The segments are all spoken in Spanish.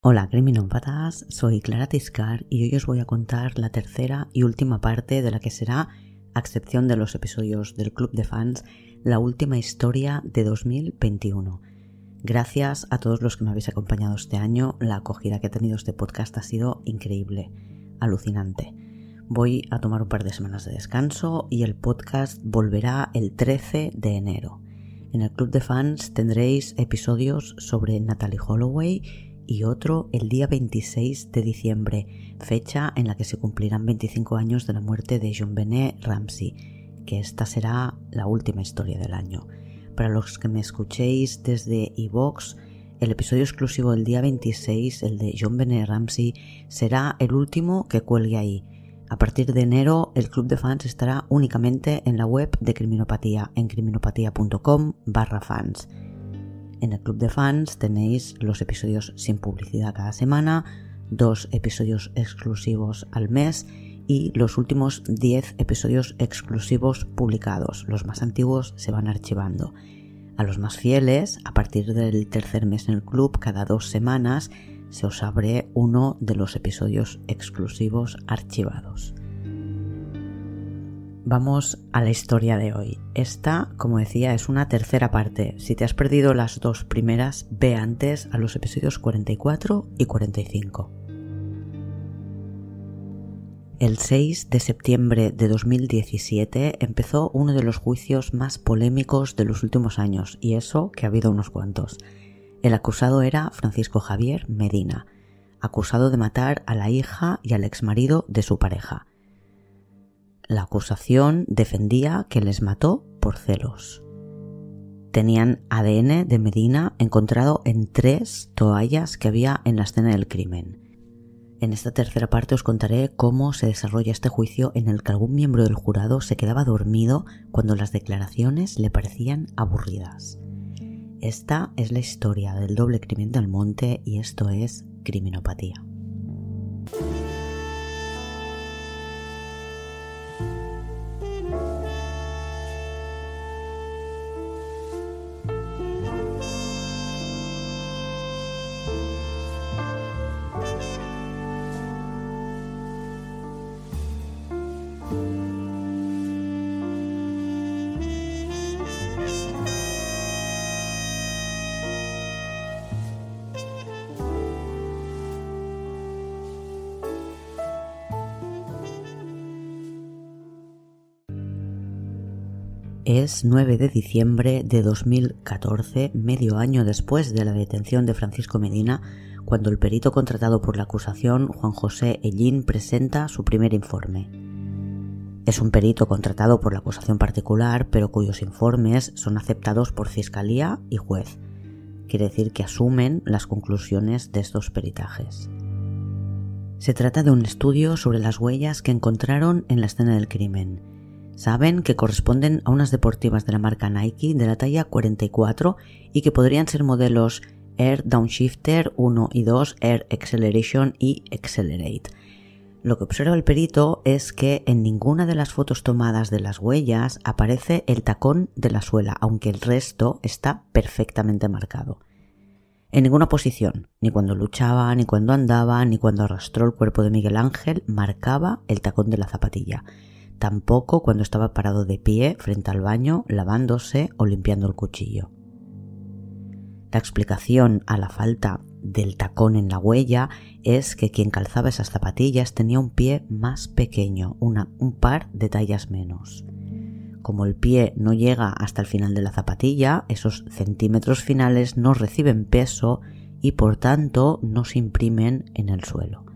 Hola criminópatas, soy Clara Tiscar y hoy os voy a contar la tercera y última parte de la que será, a excepción de los episodios del Club de Fans, la última historia de 2021. Gracias a todos los que me habéis acompañado este año, la acogida que ha tenido este podcast ha sido increíble, alucinante. Voy a tomar un par de semanas de descanso y el podcast volverá el 13 de enero. En el Club de Fans tendréis episodios sobre Natalie Holloway y otro el día 26 de diciembre, fecha en la que se cumplirán 25 años de la muerte de John Benet Ramsey, que esta será la última historia del año. Para los que me escuchéis desde iVox, el episodio exclusivo del día 26, el de John Benet Ramsey, será el último que cuelgue ahí. A partir de enero, el club de fans estará únicamente en la web de Criminopatía, en criminopatía.com barra fans. En el club de fans tenéis los episodios sin publicidad cada semana, dos episodios exclusivos al mes y los últimos 10 episodios exclusivos publicados. Los más antiguos se van archivando. A los más fieles, a partir del tercer mes en el club, cada dos semanas, se os abre uno de los episodios exclusivos archivados. Vamos a la historia de hoy. Esta, como decía, es una tercera parte. Si te has perdido las dos primeras, ve antes a los episodios 44 y 45. El 6 de septiembre de 2017 empezó uno de los juicios más polémicos de los últimos años, y eso que ha habido unos cuantos. El acusado era Francisco Javier Medina, acusado de matar a la hija y al exmarido de su pareja. La acusación defendía que les mató por celos. Tenían ADN de Medina encontrado en tres toallas que había en la escena del crimen. En esta tercera parte os contaré cómo se desarrolla este juicio en el que algún miembro del jurado se quedaba dormido cuando las declaraciones le parecían aburridas. Esta es la historia del doble crimen del monte y esto es criminopatía. Es 9 de diciembre de 2014, medio año después de la detención de Francisco Medina, cuando el perito contratado por la acusación, Juan José Ellín, presenta su primer informe. Es un perito contratado por la acusación particular, pero cuyos informes son aceptados por fiscalía y juez. Quiere decir que asumen las conclusiones de estos peritajes. Se trata de un estudio sobre las huellas que encontraron en la escena del crimen Saben que corresponden a unas deportivas de la marca Nike de la talla 44 y que podrían ser modelos Air Downshifter 1 y 2, Air Acceleration y Accelerate. Lo que observa el perito es que en ninguna de las fotos tomadas de las huellas aparece el tacón de la suela, aunque el resto está perfectamente marcado. En ninguna posición, ni cuando luchaba, ni cuando andaba, ni cuando arrastró el cuerpo de Miguel Ángel, marcaba el tacón de la zapatilla tampoco cuando estaba parado de pie frente al baño lavándose o limpiando el cuchillo. La explicación a la falta del tacón en la huella es que quien calzaba esas zapatillas tenía un pie más pequeño, un par de tallas menos. Como el pie no llega hasta el final de la zapatilla, esos centímetros finales no reciben peso y por tanto no se imprimen en el suelo.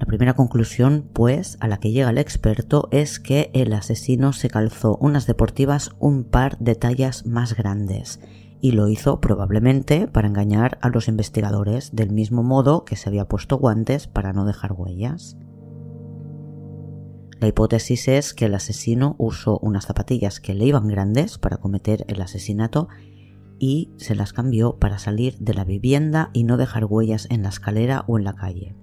La primera conclusión, pues, a la que llega el experto es que el asesino se calzó unas deportivas un par de tallas más grandes y lo hizo probablemente para engañar a los investigadores del mismo modo que se había puesto guantes para no dejar huellas. La hipótesis es que el asesino usó unas zapatillas que le iban grandes para cometer el asesinato y se las cambió para salir de la vivienda y no dejar huellas en la escalera o en la calle.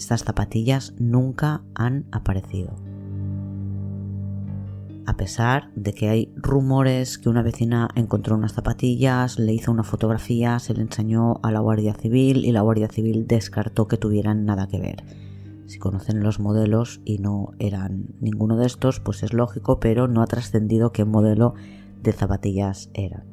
Estas zapatillas nunca han aparecido. a pesar de que hay rumores que una vecina encontró unas zapatillas, le hizo una fotografía, se le enseñó a la Guardia Civil y la Guardia Civil descartó que tuvieran nada que ver. Si conocen los modelos y no eran ninguno de estos, pues es lógico, pero no ha trascendido qué modelo de zapatillas eran.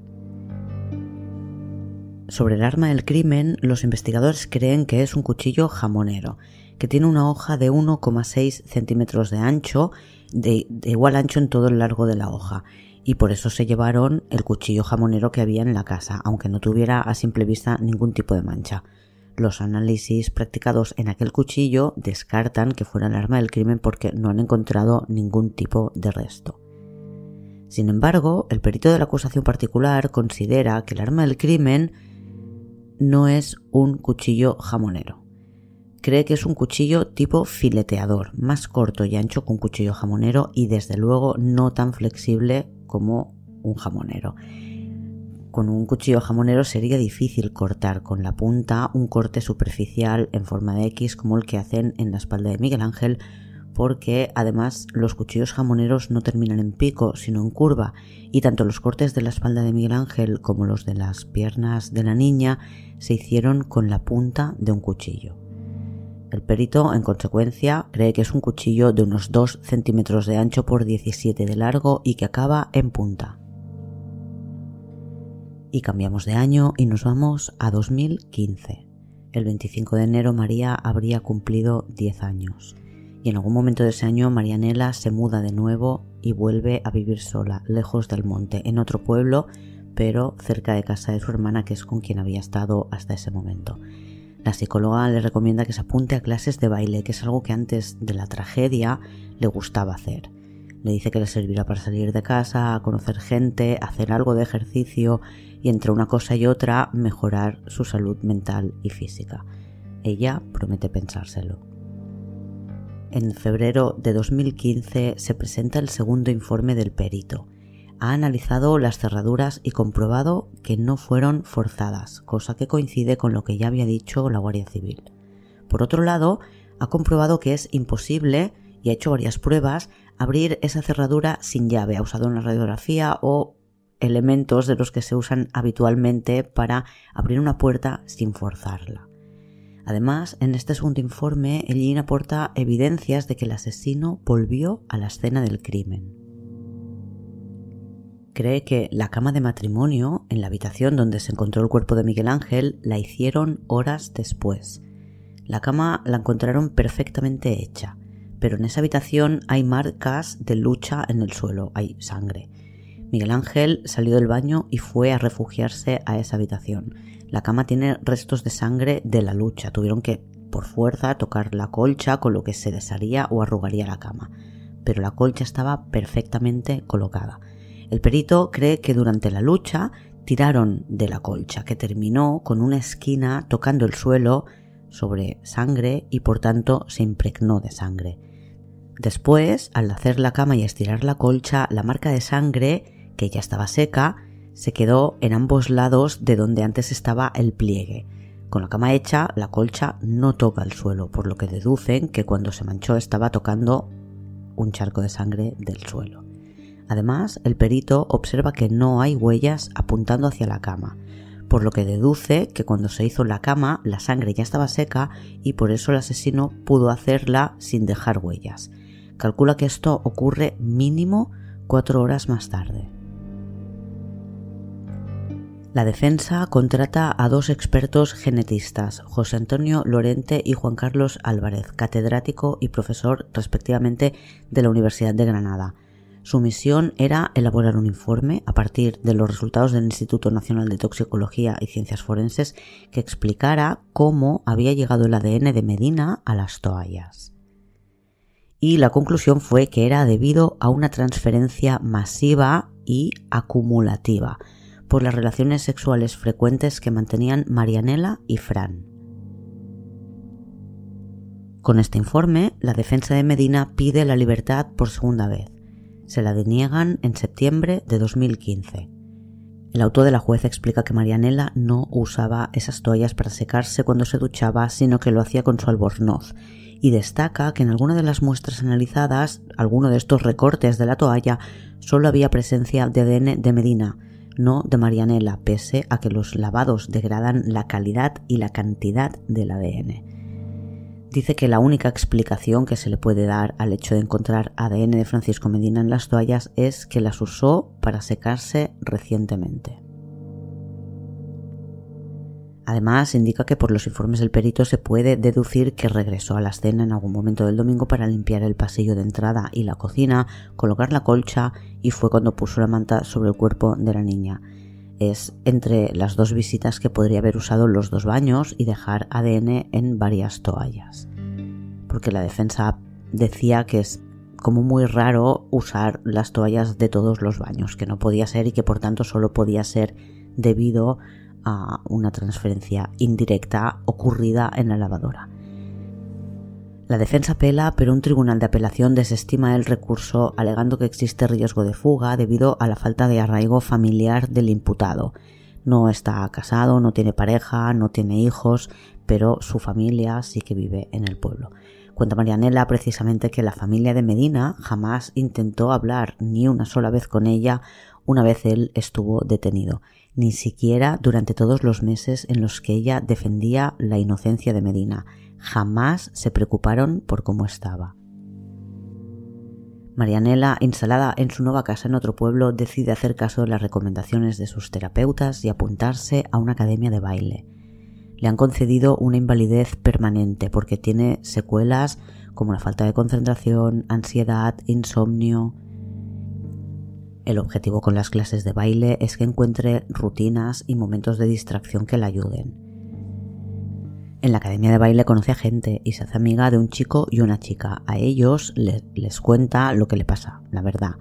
Sobre el arma del crimen, los investigadores creen que es un cuchillo jamonero, que tiene una hoja de 1,6 centímetros de ancho de, igual ancho en todo el largo de la hoja y por eso se llevaron el cuchillo jamonero que había en la casa, aunque no tuviera a simple vista ningún tipo de mancha. Los análisis practicados en aquel cuchillo descartan que fuera el arma del crimen porque no han encontrado ningún tipo de resto. Sin embargo, el perito de la acusación particular considera que el arma del crimen no es un cuchillo jamonero cree que es un cuchillo tipo fileteador, más corto y ancho que un cuchillo jamonero y desde luego no tan flexible como un jamonero. Con un cuchillo jamonero sería difícil cortar con la punta un corte superficial en forma de X como el que hacen en la espalda de Miguel Ángel porque además los cuchillos jamoneros no terminan en pico sino en curva y tanto los cortes de la espalda de Miguel Ángel como los de las piernas de la niña se hicieron con la punta de un cuchillo. El perito, en consecuencia, cree que es un cuchillo de unos 2 centímetros de ancho por 17 de largo y que acaba en punta. Y cambiamos de año y nos vamos a 2015. El 25 de enero María habría cumplido 10 años. Y en algún momento de ese año Marianela se muda de nuevo y vuelve a vivir sola, lejos del monte, en otro pueblo, pero cerca de casa de su hermana, que es con quien había estado hasta ese momento. La psicóloga le recomienda que se apunte a clases de baile, que es algo que antes de la tragedia le gustaba hacer. Le dice que le servirá para salir de casa, conocer gente, hacer algo de ejercicio y entre una cosa y otra mejorar su salud mental y física. Ella promete pensárselo. En febrero de 2015 se presenta el segundo informe del perito ha analizado las cerraduras y comprobado que no fueron forzadas, cosa que coincide con lo que ya había dicho la Guardia Civil. Por otro lado, ha comprobado que es imposible, y ha hecho varias pruebas, abrir esa cerradura sin llave. Ha usado una radiografía o elementos de los que se usan habitualmente para abrir una puerta sin forzarla. Además, en este segundo informe, el aporta evidencias de que el asesino volvió a la escena del crimen cree que la cama de matrimonio en la habitación donde se encontró el cuerpo de Miguel Ángel la hicieron horas después. La cama la encontraron perfectamente hecha, pero en esa habitación hay marcas de lucha en el suelo, hay sangre. Miguel Ángel salió del baño y fue a refugiarse a esa habitación. La cama tiene restos de sangre de la lucha, tuvieron que por fuerza tocar la colcha con lo que se desharía o arrugaría la cama, pero la colcha estaba perfectamente colocada. El perito cree que durante la lucha tiraron de la colcha, que terminó con una esquina tocando el suelo sobre sangre y por tanto se impregnó de sangre. Después, al hacer la cama y estirar la colcha, la marca de sangre, que ya estaba seca, se quedó en ambos lados de donde antes estaba el pliegue. Con la cama hecha, la colcha no toca el suelo, por lo que deducen que cuando se manchó estaba tocando un charco de sangre del suelo. Además, el perito observa que no hay huellas apuntando hacia la cama, por lo que deduce que cuando se hizo la cama la sangre ya estaba seca y por eso el asesino pudo hacerla sin dejar huellas. Calcula que esto ocurre mínimo cuatro horas más tarde. La defensa contrata a dos expertos genetistas, José Antonio Lorente y Juan Carlos Álvarez, catedrático y profesor respectivamente de la Universidad de Granada, su misión era elaborar un informe a partir de los resultados del Instituto Nacional de Toxicología y Ciencias Forenses que explicara cómo había llegado el ADN de Medina a las toallas. Y la conclusión fue que era debido a una transferencia masiva y acumulativa por las relaciones sexuales frecuentes que mantenían Marianela y Fran. Con este informe, la defensa de Medina pide la libertad por segunda vez se la deniegan en septiembre de 2015. El auto de la juez explica que Marianela no usaba esas toallas para secarse cuando se duchaba, sino que lo hacía con su albornoz, y destaca que en alguna de las muestras analizadas, alguno de estos recortes de la toalla, solo había presencia de ADN de Medina, no de Marianela, pese a que los lavados degradan la calidad y la cantidad del ADN. Dice que la única explicación que se le puede dar al hecho de encontrar ADN de Francisco Medina en las toallas es que las usó para secarse recientemente. Además, indica que por los informes del perito se puede deducir que regresó a la escena en algún momento del domingo para limpiar el pasillo de entrada y la cocina, colocar la colcha y fue cuando puso la manta sobre el cuerpo de la niña. Es entre las dos visitas que podría haber usado los dos baños y dejar ADN en varias toallas. Porque la defensa decía que es como muy raro usar las toallas de todos los baños, que no podía ser y que por tanto solo podía ser debido a una transferencia indirecta ocurrida en la lavadora. La defensa apela, pero un tribunal de apelación desestima el recurso alegando que existe riesgo de fuga debido a la falta de arraigo familiar del imputado. No está casado, no tiene pareja, no tiene hijos, pero su familia sí que vive en el pueblo. Cuenta Marianela precisamente que la familia de Medina jamás intentó hablar ni una sola vez con ella una vez él estuvo detenido ni siquiera durante todos los meses en los que ella defendía la inocencia de Medina. Jamás se preocuparon por cómo estaba. Marianela, instalada en su nueva casa en otro pueblo, decide hacer caso de las recomendaciones de sus terapeutas y apuntarse a una academia de baile. Le han concedido una invalidez permanente porque tiene secuelas como la falta de concentración, ansiedad, insomnio, el objetivo con las clases de baile es que encuentre rutinas y momentos de distracción que la ayuden. En la academia de baile conoce a gente y se hace amiga de un chico y una chica. A ellos les cuenta lo que le pasa, la verdad.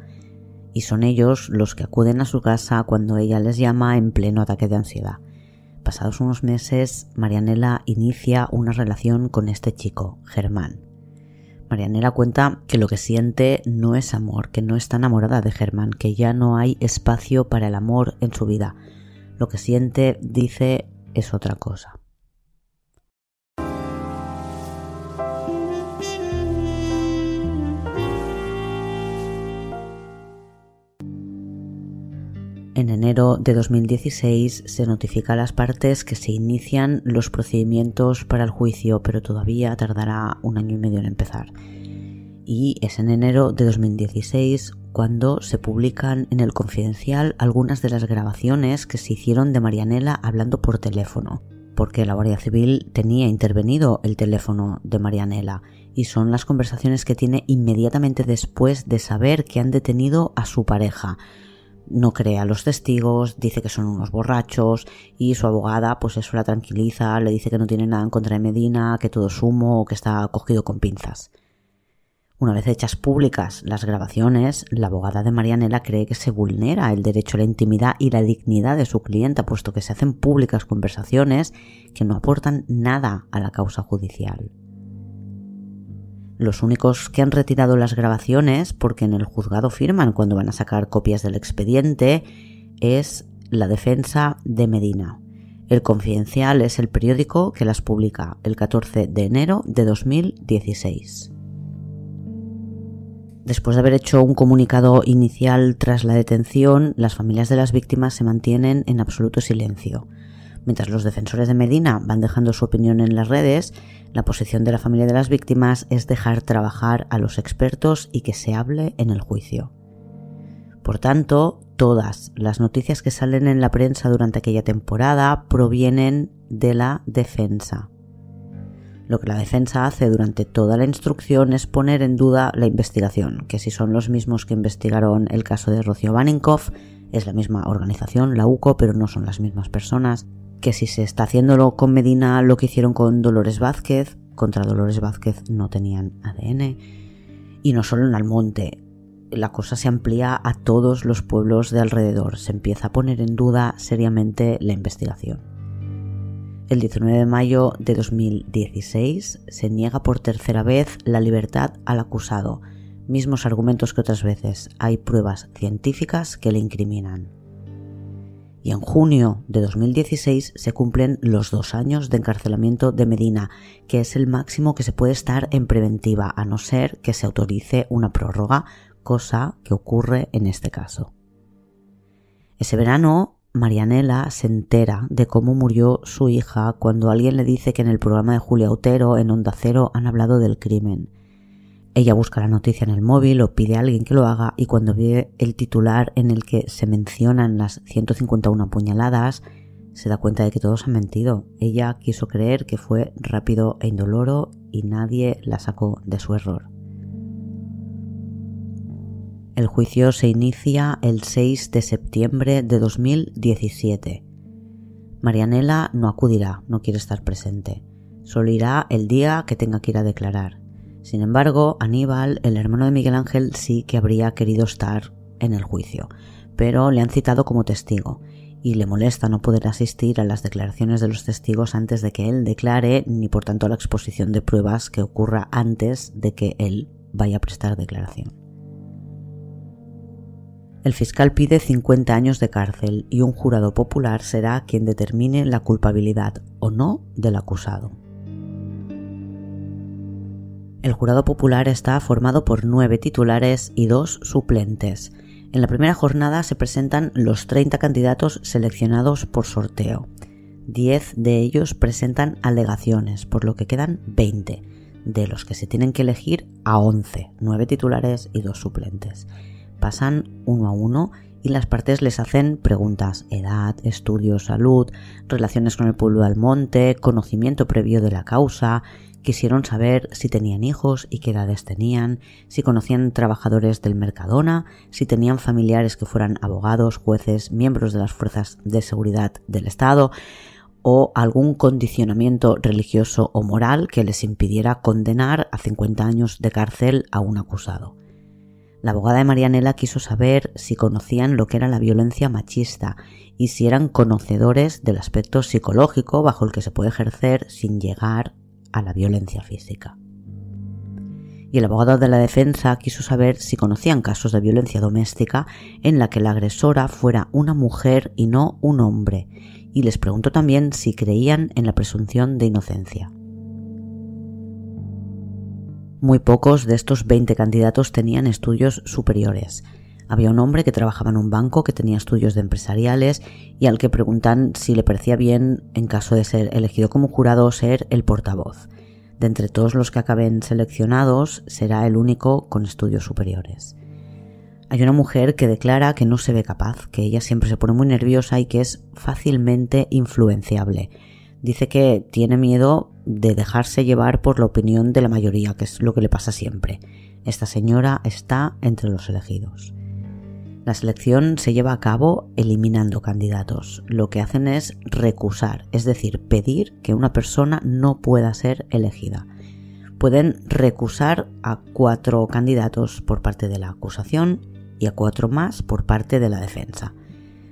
Y son ellos los que acuden a su casa cuando ella les llama en pleno ataque de ansiedad. Pasados unos meses, Marianela inicia una relación con este chico, Germán. Marianela cuenta que lo que siente no es amor, que no está enamorada de Germán, que ya no hay espacio para el amor en su vida. Lo que siente, dice, es otra cosa. En enero de 2016 se notifica a las partes que se inician los procedimientos para el juicio, pero todavía tardará un año y medio en empezar. Y es en enero de 2016 cuando se publican en el Confidencial algunas de las grabaciones que se hicieron de Marianela hablando por teléfono, porque la Guardia Civil tenía intervenido el teléfono de Marianela y son las conversaciones que tiene inmediatamente después de saber que han detenido a su pareja no cree a los testigos, dice que son unos borrachos y su abogada pues eso la tranquiliza, le dice que no tiene nada en contra de Medina, que todo es humo que está cogido con pinzas. Una vez hechas públicas las grabaciones, la abogada de Marianela cree que se vulnera el derecho a la intimidad y la dignidad de su clienta, puesto que se hacen públicas conversaciones que no aportan nada a la causa judicial. Los únicos que han retirado las grabaciones, porque en el juzgado firman cuando van a sacar copias del expediente, es la defensa de Medina. El Confidencial es el periódico que las publica el 14 de enero de 2016. Después de haber hecho un comunicado inicial tras la detención, las familias de las víctimas se mantienen en absoluto silencio. Mientras los defensores de Medina van dejando su opinión en las redes, la posición de la familia de las víctimas es dejar trabajar a los expertos y que se hable en el juicio. Por tanto, todas las noticias que salen en la prensa durante aquella temporada provienen de la defensa. Lo que la defensa hace durante toda la instrucción es poner en duda la investigación, que si son los mismos que investigaron el caso de Rocío Baninkoff, es la misma organización, la UCO, pero no son las mismas personas, que si se está haciéndolo con Medina lo que hicieron con Dolores Vázquez, contra Dolores Vázquez no tenían ADN, y no solo en Almonte, la cosa se amplía a todos los pueblos de alrededor, se empieza a poner en duda seriamente la investigación. El 19 de mayo de 2016 se niega por tercera vez la libertad al acusado, mismos argumentos que otras veces, hay pruebas científicas que le incriminan y en junio de 2016 se cumplen los dos años de encarcelamiento de Medina, que es el máximo que se puede estar en preventiva, a no ser que se autorice una prórroga, cosa que ocurre en este caso. Ese verano, Marianela se entera de cómo murió su hija cuando alguien le dice que en el programa de Julia Otero en Onda Cero han hablado del crimen. Ella busca la noticia en el móvil o pide a alguien que lo haga y cuando ve el titular en el que se mencionan las 151 puñaladas, se da cuenta de que todos han mentido. Ella quiso creer que fue rápido e indoloro y nadie la sacó de su error. El juicio se inicia el 6 de septiembre de 2017. Marianela no acudirá, no quiere estar presente. Solo irá el día que tenga que ir a declarar. Sin embargo, Aníbal, el hermano de Miguel Ángel, sí que habría querido estar en el juicio, pero le han citado como testigo y le molesta no poder asistir a las declaraciones de los testigos antes de que él declare, ni por tanto a la exposición de pruebas que ocurra antes de que él vaya a prestar declaración. El fiscal pide 50 años de cárcel y un jurado popular será quien determine la culpabilidad o no del acusado. El jurado popular está formado por nueve titulares y dos suplentes. En la primera jornada se presentan los 30 candidatos seleccionados por sorteo. Diez de ellos presentan alegaciones, por lo que quedan 20, de los que se tienen que elegir a 11, nueve titulares y dos suplentes. Pasan uno a uno y las partes les hacen preguntas, edad, estudios, salud, relaciones con el pueblo del monte, conocimiento previo de la causa, Quisieron saber si tenían hijos y qué edades tenían, si conocían trabajadores del Mercadona, si tenían familiares que fueran abogados, jueces, miembros de las fuerzas de seguridad del Estado o algún condicionamiento religioso o moral que les impidiera condenar a 50 años de cárcel a un acusado. La abogada de Marianela quiso saber si conocían lo que era la violencia machista y si eran conocedores del aspecto psicológico bajo el que se puede ejercer sin llegar a la violencia física. Y el abogado de la defensa quiso saber si conocían casos de violencia doméstica en la que la agresora fuera una mujer y no un hombre, y les preguntó también si creían en la presunción de inocencia. Muy pocos de estos 20 candidatos tenían estudios superiores. Había un hombre que trabajaba en un banco que tenía estudios de empresariales y al que preguntan si le parecía bien, en caso de ser elegido como jurado, ser el portavoz. De entre todos los que acaben seleccionados, será el único con estudios superiores. Hay una mujer que declara que no se ve capaz, que ella siempre se pone muy nerviosa y que es fácilmente influenciable. Dice que tiene miedo de dejarse llevar por la opinión de la mayoría, que es lo que le pasa siempre. Esta señora está entre los elegidos. La selección se lleva a cabo eliminando candidatos. Lo que hacen es recusar, es decir, pedir que una persona no pueda ser elegida. Pueden recusar a cuatro candidatos por parte de la acusación y a cuatro más por parte de la defensa.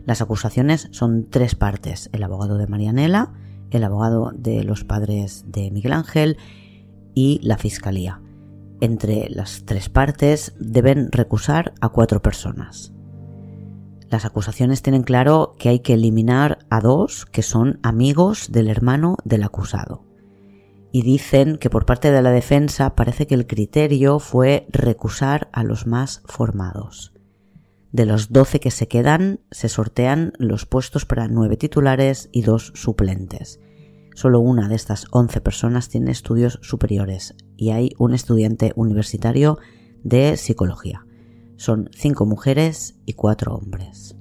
Las acusaciones son tres partes, el abogado de Marianela, el abogado de los padres de Miguel Ángel y la fiscalía. Entre las tres partes deben recusar a cuatro personas. Las acusaciones tienen claro que hay que eliminar a dos que son amigos del hermano del acusado. Y dicen que por parte de la defensa parece que el criterio fue recusar a los más formados. De los doce que se quedan, se sortean los puestos para nueve titulares y dos suplentes. Solo una de estas once personas tiene estudios superiores y hay un estudiante universitario de psicología. Son cinco mujeres y cuatro hombres.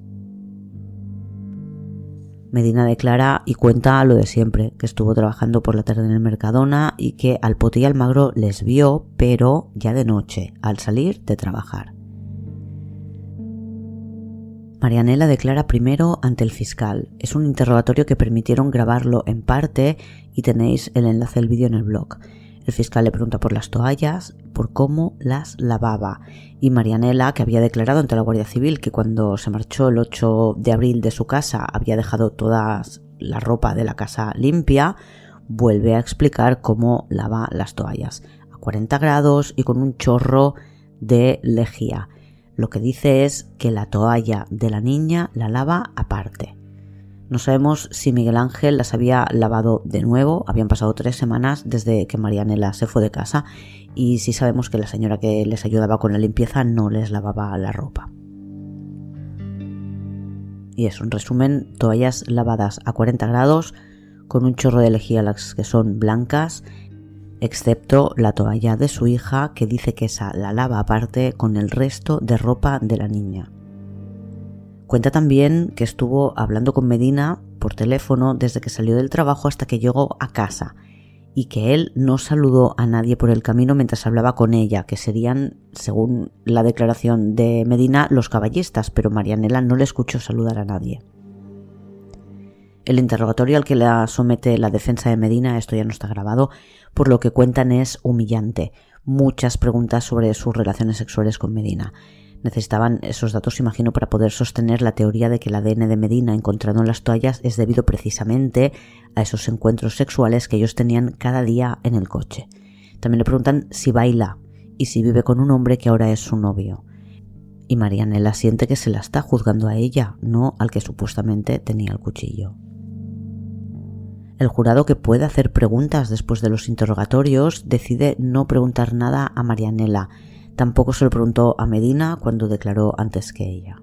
Medina declara y cuenta lo de siempre, que estuvo trabajando por la tarde en el Mercadona y que al Pote y Almagro les vio, pero ya de noche, al salir de trabajar. Marianela declara primero ante el fiscal. Es un interrogatorio que permitieron grabarlo en parte y tenéis el enlace del vídeo en el blog. El fiscal le pregunta por las toallas, por cómo las lavaba. Y Marianela, que había declarado ante la Guardia Civil que cuando se marchó el 8 de abril de su casa había dejado toda la ropa de la casa limpia, vuelve a explicar cómo lava las toallas. A 40 grados y con un chorro de lejía. Lo que dice es que la toalla de la niña la lava aparte. No sabemos si Miguel Ángel las había lavado de nuevo, habían pasado tres semanas desde que Marianela se fue de casa y sí sabemos que la señora que les ayudaba con la limpieza no les lavaba la ropa. Y eso, en resumen, toallas lavadas a 40 grados con un chorro de lejía las que son blancas, excepto la toalla de su hija que dice que esa la lava aparte con el resto de ropa de la niña. Cuenta también que estuvo hablando con Medina por teléfono desde que salió del trabajo hasta que llegó a casa y que él no saludó a nadie por el camino mientras hablaba con ella, que serían, según la declaración de Medina, los caballistas, pero Marianela no le escuchó saludar a nadie. El interrogatorio al que la somete la defensa de Medina, esto ya no está grabado, por lo que cuentan es humillante. Muchas preguntas sobre sus relaciones sexuales con Medina. Necesitaban esos datos, imagino, para poder sostener la teoría de que el ADN de Medina encontrado en las toallas es debido precisamente a esos encuentros sexuales que ellos tenían cada día en el coche. También le preguntan si baila y si vive con un hombre que ahora es su novio. Y Marianela siente que se la está juzgando a ella, no al que supuestamente tenía el cuchillo. El jurado que puede hacer preguntas después de los interrogatorios decide no preguntar nada a Marianela Tampoco se lo preguntó a Medina cuando declaró antes que ella.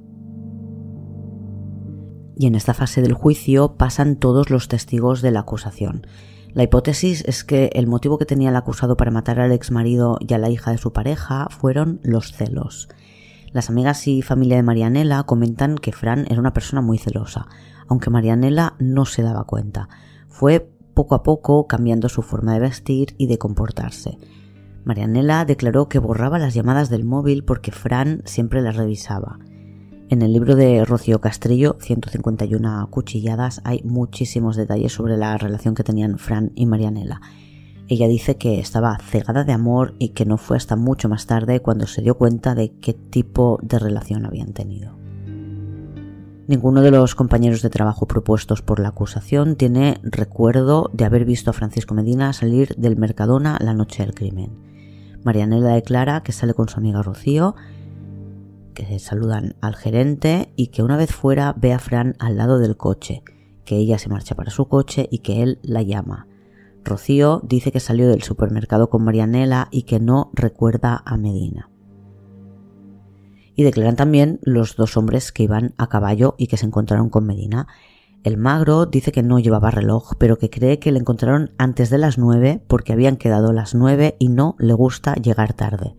Y en esta fase del juicio pasan todos los testigos de la acusación. La hipótesis es que el motivo que tenía el acusado para matar al ex marido y a la hija de su pareja fueron los celos. Las amigas y familia de Marianela comentan que Fran era una persona muy celosa, aunque Marianela no se daba cuenta. Fue poco a poco cambiando su forma de vestir y de comportarse. Marianela declaró que borraba las llamadas del móvil porque Fran siempre las revisaba. En el libro de Rocío Castrillo, 151 cuchilladas, hay muchísimos detalles sobre la relación que tenían Fran y Marianela. Ella dice que estaba cegada de amor y que no fue hasta mucho más tarde cuando se dio cuenta de qué tipo de relación habían tenido. Ninguno de los compañeros de trabajo propuestos por la acusación tiene recuerdo de haber visto a Francisco Medina salir del Mercadona la noche del crimen. Marianela declara que sale con su amiga Rocío, que saludan al gerente y que una vez fuera ve a Fran al lado del coche, que ella se marcha para su coche y que él la llama. Rocío dice que salió del supermercado con Marianela y que no recuerda a Medina. Y declaran también los dos hombres que iban a caballo y que se encontraron con Medina. El magro dice que no llevaba reloj, pero que cree que le encontraron antes de las nueve porque habían quedado las nueve y no le gusta llegar tarde.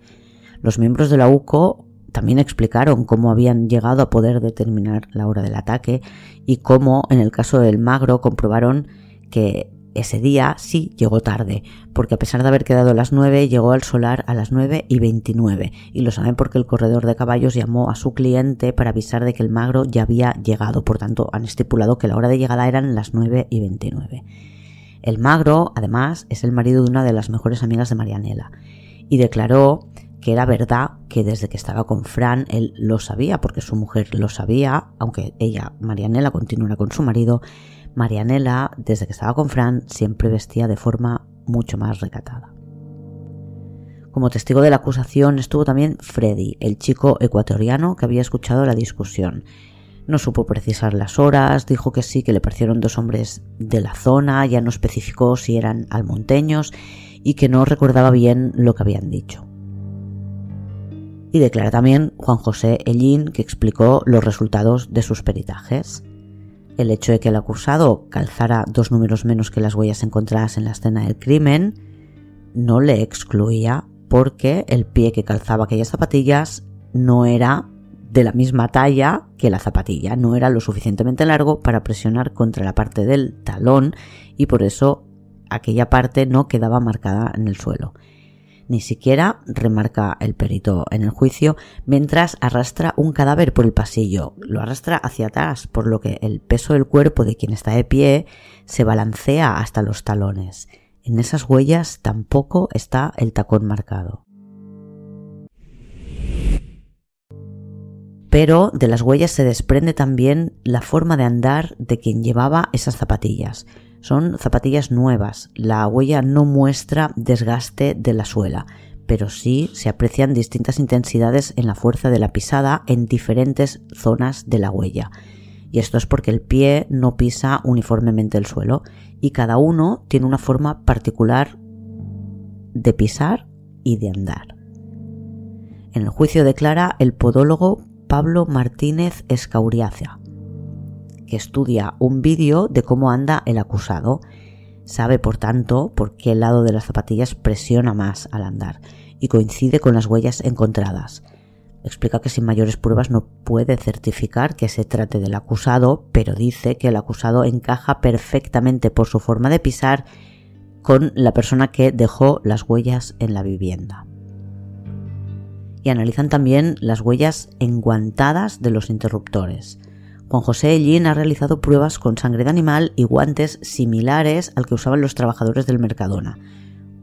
Los miembros de la UCO también explicaron cómo habían llegado a poder determinar la hora del ataque y cómo, en el caso del magro, comprobaron que ese día sí llegó tarde, porque a pesar de haber quedado a las 9, llegó al solar a las 9 y 29, y lo saben porque el corredor de caballos llamó a su cliente para avisar de que el magro ya había llegado, por tanto han estipulado que la hora de llegada eran las 9 y 29. El magro, además, es el marido de una de las mejores amigas de Marianela, y declaró que era verdad que desde que estaba con Fran él lo sabía, porque su mujer lo sabía, aunque ella, Marianela, continuara con su marido, Marianela, desde que estaba con Fran, siempre vestía de forma mucho más recatada. Como testigo de la acusación estuvo también Freddy, el chico ecuatoriano que había escuchado la discusión. No supo precisar las horas, dijo que sí, que le parecieron dos hombres de la zona, ya no especificó si eran almonteños y que no recordaba bien lo que habían dicho. Y declara también Juan José Ellín que explicó los resultados de sus peritajes. El hecho de que el acusado calzara dos números menos que las huellas encontradas en la escena del crimen no le excluía porque el pie que calzaba aquellas zapatillas no era de la misma talla que la zapatilla, no era lo suficientemente largo para presionar contra la parte del talón y por eso aquella parte no quedaba marcada en el suelo ni siquiera remarca el perito en el juicio, mientras arrastra un cadáver por el pasillo. Lo arrastra hacia atrás, por lo que el peso del cuerpo de quien está de pie se balancea hasta los talones. En esas huellas tampoco está el tacón marcado. Pero de las huellas se desprende también la forma de andar de quien llevaba esas zapatillas. Son zapatillas nuevas. La huella no muestra desgaste de la suela, pero sí se aprecian distintas intensidades en la fuerza de la pisada en diferentes zonas de la huella. Y esto es porque el pie no pisa uniformemente el suelo y cada uno tiene una forma particular de pisar y de andar. En el juicio declara el podólogo Pablo Martínez Escauriaza, estudia un vídeo de cómo anda el acusado. Sabe, por tanto, por qué el lado de las zapatillas presiona más al andar y coincide con las huellas encontradas. Explica que sin mayores pruebas no puede certificar que se trate del acusado, pero dice que el acusado encaja perfectamente por su forma de pisar con la persona que dejó las huellas en la vivienda. Y analizan también las huellas enguantadas de los interruptores. Juan José Ellín ha realizado pruebas con sangre de animal y guantes similares al que usaban los trabajadores del Mercadona,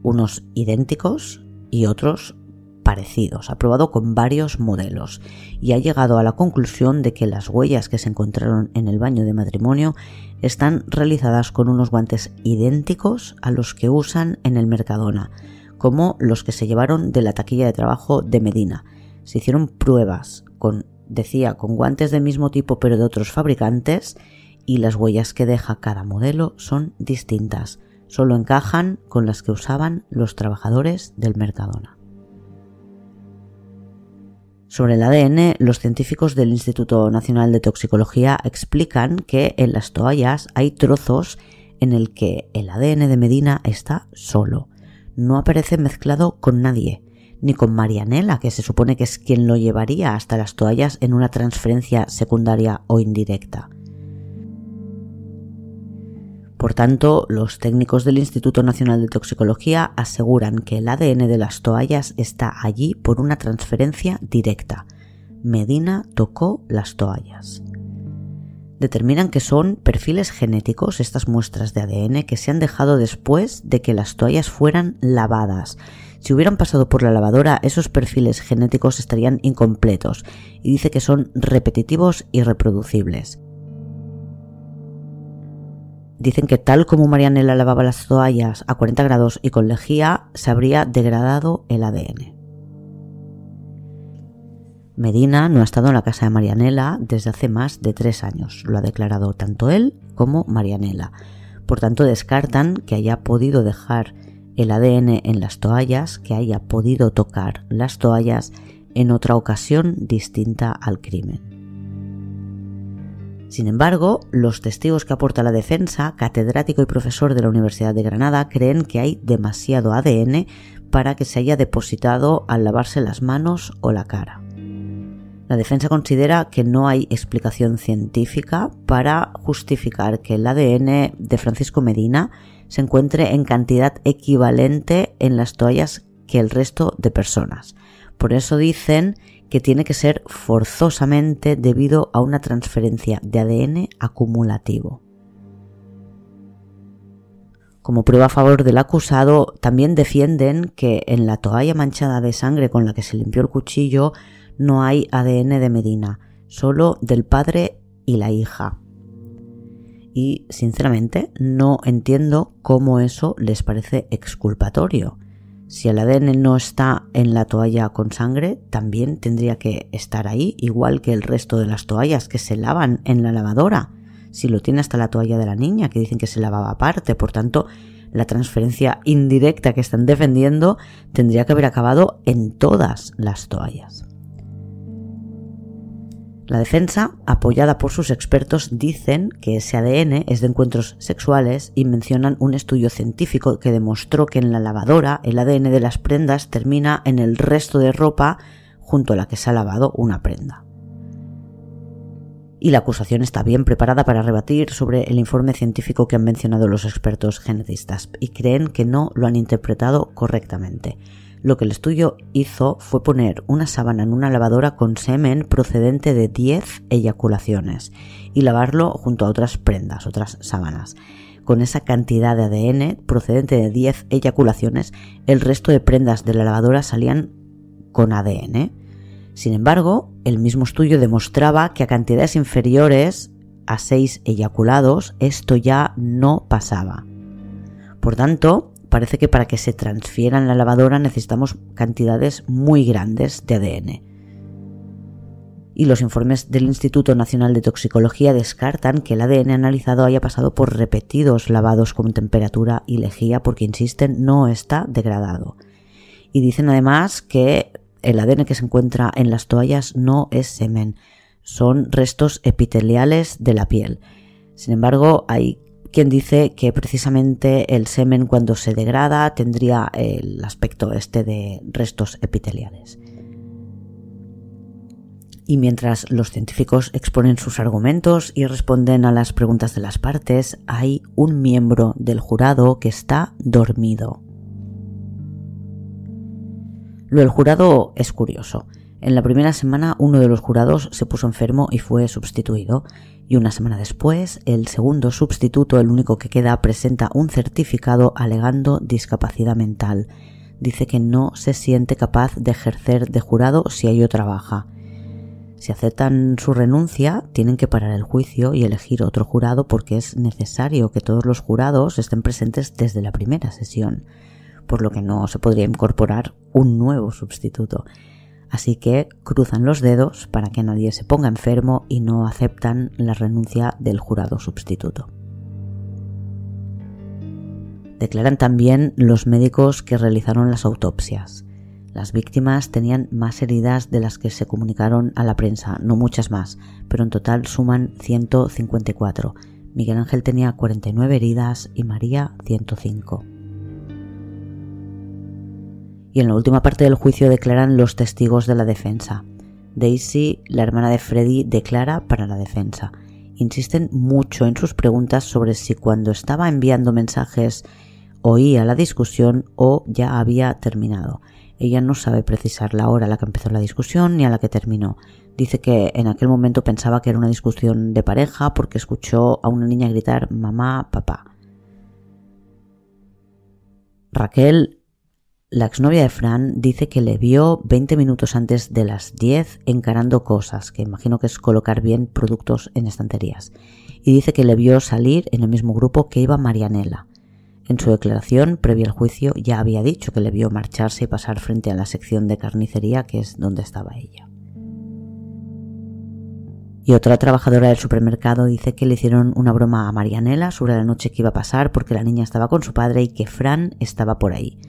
unos idénticos y otros parecidos. Ha probado con varios modelos y ha llegado a la conclusión de que las huellas que se encontraron en el baño de matrimonio están realizadas con unos guantes idénticos a los que usan en el Mercadona, como los que se llevaron de la taquilla de trabajo de Medina. Se hicieron pruebas con, decía, con guantes del mismo tipo pero de otros fabricantes y las huellas que deja cada modelo son distintas solo encajan con las que usaban los trabajadores del Mercadona. Sobre el ADN, los científicos del Instituto Nacional de Toxicología explican que en las toallas hay trozos en el que el ADN de Medina está solo. No aparece mezclado con nadie, ni con Marianela, que se supone que es quien lo llevaría hasta las toallas en una transferencia secundaria o indirecta. Por tanto, los técnicos del Instituto Nacional de Toxicología aseguran que el ADN de las toallas está allí por una transferencia directa. Medina tocó las toallas. Determinan que son perfiles genéticos estas muestras de ADN que se han dejado después de que las toallas fueran lavadas. Si hubieran pasado por la lavadora, esos perfiles genéticos estarían incompletos y dice que son repetitivos y reproducibles. Dicen que tal como Marianela lavaba las toallas a 40 grados y con lejía, se habría degradado el ADN. Medina no ha estado en la casa de Marianela desde hace más de tres años. Lo ha declarado tanto él como Marianela. Por tanto, descartan que haya podido dejar el ADN en las toallas, que haya podido tocar las toallas en otra ocasión distinta al crimen. Sin embargo, los testigos que aporta la defensa, catedrático y profesor de la Universidad de Granada, creen que hay demasiado ADN para que se haya depositado al lavarse las manos o la cara. La defensa considera que no hay explicación científica para justificar que el ADN de Francisco Medina se encuentre en cantidad equivalente en las toallas que el resto de personas. Por eso dicen que tiene que ser forzosamente debido a una transferencia de ADN acumulativo. Como prueba a favor del acusado, también defienden que en la toalla manchada de sangre con la que se limpió el cuchillo no hay ADN de Medina, solo del padre y la hija. Y sinceramente no entiendo cómo eso les parece exculpatorio. Si el ADN no está en la toalla con sangre, también tendría que estar ahí, igual que el resto de las toallas que se lavan en la lavadora. Si lo tiene hasta la toalla de la niña, que dicen que se lavaba aparte, por tanto, la transferencia indirecta que están defendiendo tendría que haber acabado en todas las toallas. La defensa, apoyada por sus expertos, dicen que ese ADN es de encuentros sexuales y mencionan un estudio científico que demostró que en la lavadora el ADN de las prendas termina en el resto de ropa junto a la que se ha lavado una prenda. Y la acusación está bien preparada para rebatir sobre el informe científico que han mencionado los expertos genetistas y creen que no lo han interpretado correctamente. Lo que el estudio hizo fue poner una sábana en una lavadora con semen procedente de 10 eyaculaciones y lavarlo junto a otras prendas, otras sábanas. Con esa cantidad de ADN procedente de 10 eyaculaciones, el resto de prendas de la lavadora salían con ADN. Sin embargo, el mismo estudio demostraba que a cantidades inferiores a 6 eyaculados esto ya no pasaba. Por tanto, parece que para que se transfiera en la lavadora necesitamos cantidades muy grandes de ADN. y los informes del Instituto Nacional de Toxicología descartan que el ADN analizado haya pasado por repetidos lavados con temperatura y lejía porque, insisten, no está degradado. Y dicen además que el ADN que se encuentra en las toallas no es semen, son restos epiteliales de la piel. Sin embargo, hay quien dice que precisamente el semen cuando se degrada tendría el aspecto este de restos epiteliales. Y mientras los científicos exponen sus argumentos y responden a las preguntas de las partes, hay un miembro del jurado que está dormido. Lo del jurado es curioso. En la primera semana uno de los jurados se puso enfermo y fue sustituido, y una semana después el segundo sustituto, el único que queda, presenta un certificado alegando discapacidad mental. Dice que no se siente capaz de ejercer de jurado si ello trabaja. Si aceptan su renuncia, tienen que parar el juicio y elegir otro jurado porque es necesario que todos los jurados estén presentes desde la primera sesión por lo que no se podría incorporar un nuevo sustituto. Así que cruzan los dedos para que nadie se ponga enfermo y no aceptan la renuncia del jurado sustituto. Declaran también los médicos que realizaron las autopsias. Las víctimas tenían más heridas de las que se comunicaron a la prensa, no muchas más, pero en total suman 154. Miguel Ángel tenía 49 heridas y María 105 y en la última parte del juicio declaran los testigos de la defensa. Daisy, la hermana de Freddy, declara para la defensa. Insisten mucho en sus preguntas sobre si cuando estaba enviando mensajes oía la discusión o ya había terminado. Ella no sabe precisar la hora a la que empezó la discusión ni a la que terminó. Dice que en aquel momento pensaba que era una discusión de pareja porque escuchó a una niña gritar mamá, papá. Raquel la exnovia de Fran dice que le vio 20 minutos antes de las 10 encarando cosas, que imagino que es colocar bien productos en estanterías, y dice que le vio salir en el mismo grupo que iba Marianela. En su declaración, previa al juicio, ya había dicho que le vio marcharse y pasar frente a la sección de carnicería, que es donde estaba ella. Y otra trabajadora del supermercado dice que le hicieron una broma a Marianela sobre la noche que iba a pasar porque la niña estaba con su padre y que Fran estaba por ahí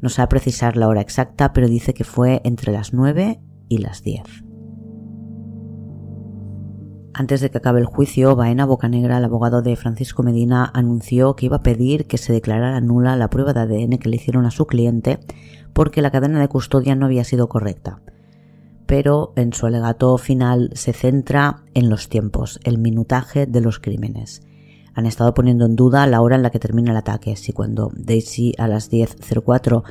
no sabe precisar la hora exacta, pero dice que fue entre las 9 y las 10. Antes de que acabe el juicio, Baena Bocanegra, el abogado de Francisco Medina, anunció que iba a pedir que se declarara nula la prueba de ADN que le hicieron a su cliente porque la cadena de custodia no había sido correcta. Pero en su alegato final se centra en los tiempos, el minutaje de los crímenes han estado poniendo en duda la hora en la que termina el ataque, si cuando Daisy a las 10.04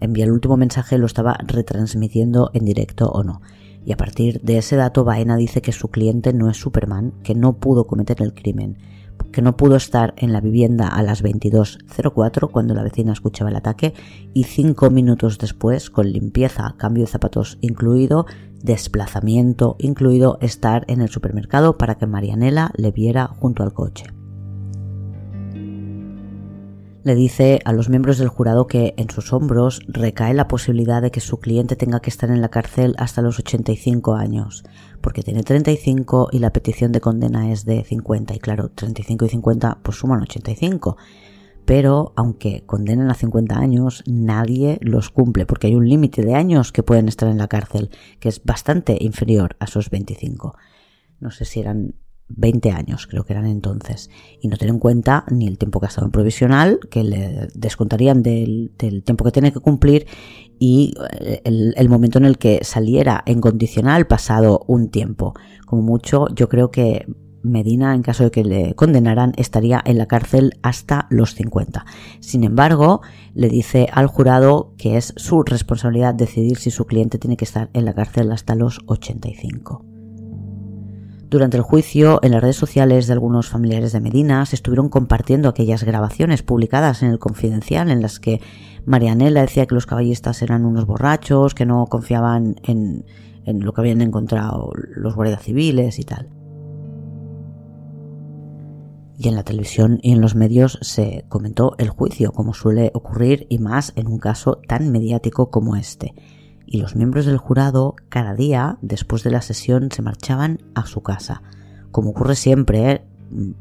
envía el último mensaje lo estaba retransmitiendo en directo o no. Y a partir de ese dato, Baena dice que su cliente no es Superman, que no pudo cometer el crimen, que no pudo estar en la vivienda a las 22.04 cuando la vecina escuchaba el ataque y cinco minutos después, con limpieza, cambio de zapatos incluido, desplazamiento incluido, estar en el supermercado para que Marianela le viera junto al coche le dice a los miembros del jurado que en sus hombros recae la posibilidad de que su cliente tenga que estar en la cárcel hasta los 85 años, porque tiene 35 y la petición de condena es de 50, y claro, 35 y 50 pues suman 85. Pero aunque condenen a 50 años, nadie los cumple, porque hay un límite de años que pueden estar en la cárcel, que es bastante inferior a esos 25. No sé si eran 20 años, creo que eran entonces, y no tener en cuenta ni el tiempo que ha estado en provisional, que le descontarían del, tiempo que tiene que cumplir, y eh, el, el, momento en el que saliera en condicional pasado un tiempo. Como mucho, yo creo que Medina, en caso de que le condenaran, estaría en la cárcel hasta los 50. Sin embargo, le dice al jurado que es su responsabilidad decidir si su cliente tiene que estar en la cárcel hasta los 85. Durante el juicio, en las redes sociales de algunos familiares de Medina se estuvieron compartiendo aquellas grabaciones publicadas en el Confidencial en las que Marianela decía que los caballistas eran unos borrachos, que no confiaban en, en lo que habían encontrado los guardias civiles y tal. Y en la televisión y en los medios se comentó el juicio, como suele ocurrir y más en un caso tan mediático como este y los miembros del jurado cada día después de la sesión se marchaban a su casa, como ocurre siempre, ¿eh?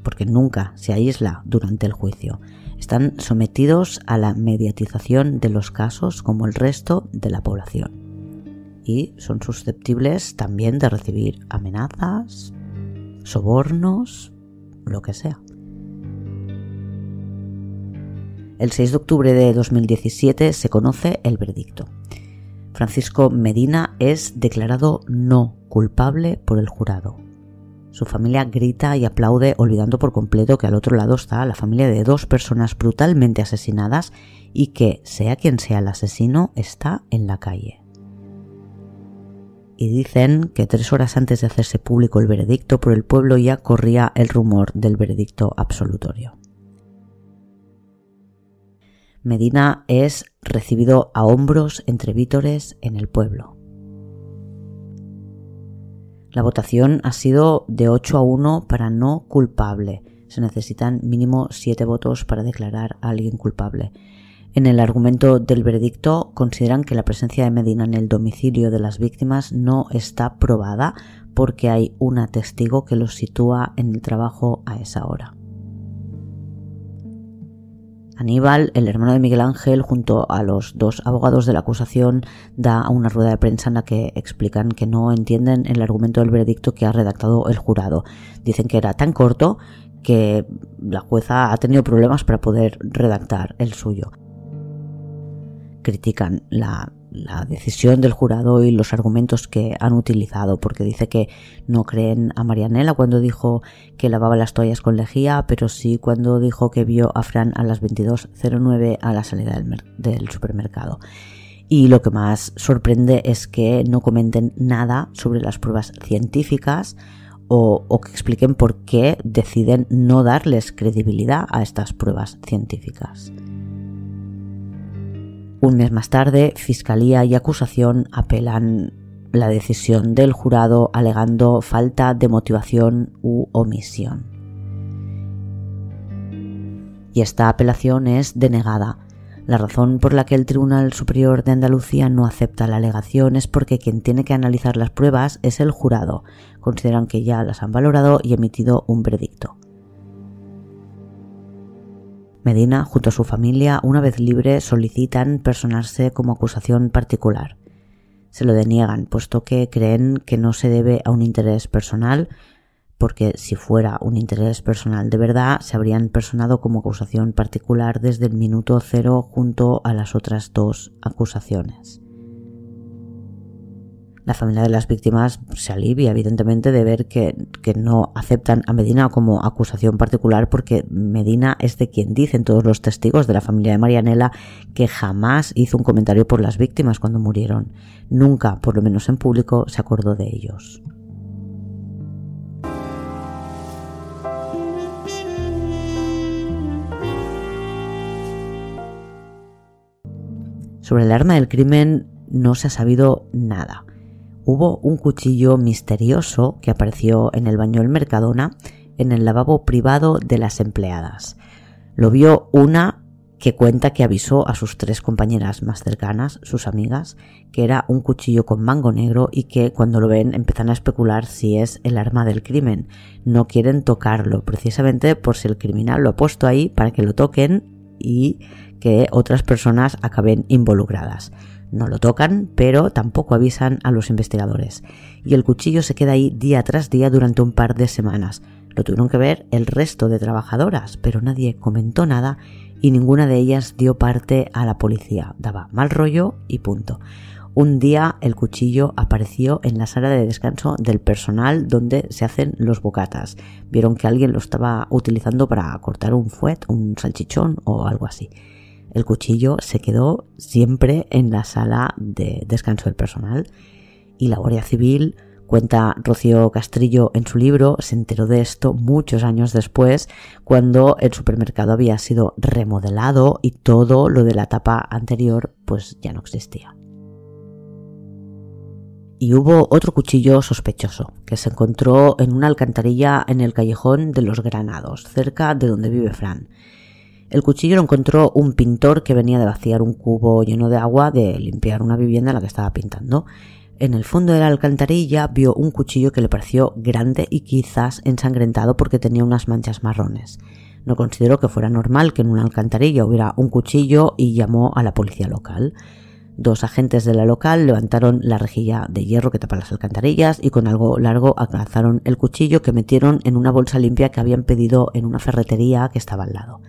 porque nunca se aísla durante el juicio. Están sometidos a la mediatización de los casos como el resto de la población. Y son susceptibles también de recibir amenazas, sobornos, lo que sea. El 6 de octubre de 2017 se conoce el veredicto. Francisco Medina es declarado no culpable por el jurado. Su familia grita y aplaude olvidando por completo que al otro lado está la familia de dos personas brutalmente asesinadas y que, sea quien sea el asesino, está en la calle. Y dicen que tres horas antes de hacerse público el veredicto por el pueblo ya corría el rumor del veredicto absolutorio. Medina es recibido a hombros entre vítores en el pueblo. La votación ha sido de 8 a 1 para no culpable. Se necesitan mínimo 7 votos para declarar a alguien culpable. En el argumento del veredicto consideran que la presencia de Medina en el domicilio de las víctimas no está probada porque hay un testigo que los sitúa en el trabajo a esa hora. Aníbal, el hermano de Miguel Ángel, junto a los dos abogados de la acusación, da una rueda de prensa en la que explican que no entienden el argumento del veredicto que ha redactado el jurado. Dicen que era tan corto que la jueza ha tenido problemas para poder redactar el suyo. Critican la la decisión del jurado y los argumentos que han utilizado, porque dice que no creen a Marianela cuando dijo que lavaba las toallas con lejía, pero sí cuando dijo que vio a Fran a las 22.09 a la salida del, supermercado. Y lo que más sorprende es que no comenten nada sobre las pruebas científicas o, que expliquen por qué deciden no darles credibilidad a estas pruebas científicas. Un mes más tarde, Fiscalía y acusación apelan la decisión del jurado alegando falta de motivación u omisión. Y esta apelación es denegada. La razón por la que el Tribunal Superior de Andalucía no acepta la alegación es porque quien tiene que analizar las pruebas es el jurado. Consideran que ya las han valorado y emitido un veredicto. Medina, junto a su familia, una vez libre, solicitan personarse como acusación particular. Se lo deniegan, puesto que creen que no se debe a un interés personal, porque si fuera un interés personal de verdad, se habrían personado como acusación particular desde el minuto cero junto a las otras dos acusaciones. La familia de las víctimas se alivia, evidentemente, de ver que, no aceptan a Medina como acusación particular porque Medina es de quien dicen todos los testigos de la familia de Marianela que jamás hizo un comentario por las víctimas cuando murieron. Nunca, por lo menos en público, se acordó de ellos. Sobre el arma del crimen no se ha sabido nada hubo un cuchillo misterioso que apareció en el baño del Mercadona en el lavabo privado de las empleadas. Lo vio una que cuenta que avisó a sus tres compañeras más cercanas, sus amigas, que era un cuchillo con mango negro y que cuando lo ven empiezan a especular si es el arma del crimen. No quieren tocarlo, precisamente por si el criminal lo ha puesto ahí para que lo toquen y que otras personas acaben involucradas. No lo tocan, pero tampoco avisan a los investigadores. Y el cuchillo se queda ahí día tras día durante un par de semanas. Lo tuvieron que ver el resto de trabajadoras, pero nadie comentó nada y ninguna de ellas dio parte a la policía. Daba mal rollo y punto. Un día el cuchillo apareció en la sala de descanso del personal donde se hacen los bocatas. Vieron que alguien lo estaba utilizando para cortar un fuet, un salchichón o algo así. El cuchillo se quedó siempre en la sala de descanso del personal y la Guardia Civil, cuenta Rocío Castrillo en su libro, se enteró de esto muchos años después, cuando el supermercado había sido remodelado y todo lo de la etapa anterior pues ya no existía. Y hubo otro cuchillo sospechoso, que se encontró en una alcantarilla en el callejón de los Granados, cerca de donde vive Fran El cuchillo lo encontró un pintor que venía de vaciar un cubo lleno de agua de limpiar una vivienda en la que estaba pintando. En el fondo de la alcantarilla vio un cuchillo que le pareció grande y quizás ensangrentado porque tenía unas manchas marrones. No consideró que fuera normal que en una alcantarilla hubiera un cuchillo y llamó a la policía local. Dos agentes de la local levantaron la rejilla de hierro que tapa las alcantarillas y con algo largo alcanzaron el cuchillo que metieron en una bolsa limpia que habían pedido en una ferretería que estaba al lado.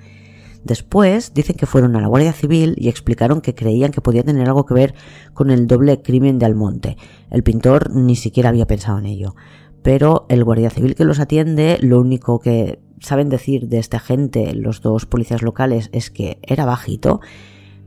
Después dicen que fueron a la Guardia Civil y explicaron que creían que podía tener algo que ver con el doble crimen de Almonte. El pintor ni siquiera había pensado en ello. Pero el Guardia Civil que los atiende, lo único que saben decir de este agente, los dos policías locales, es que era bajito.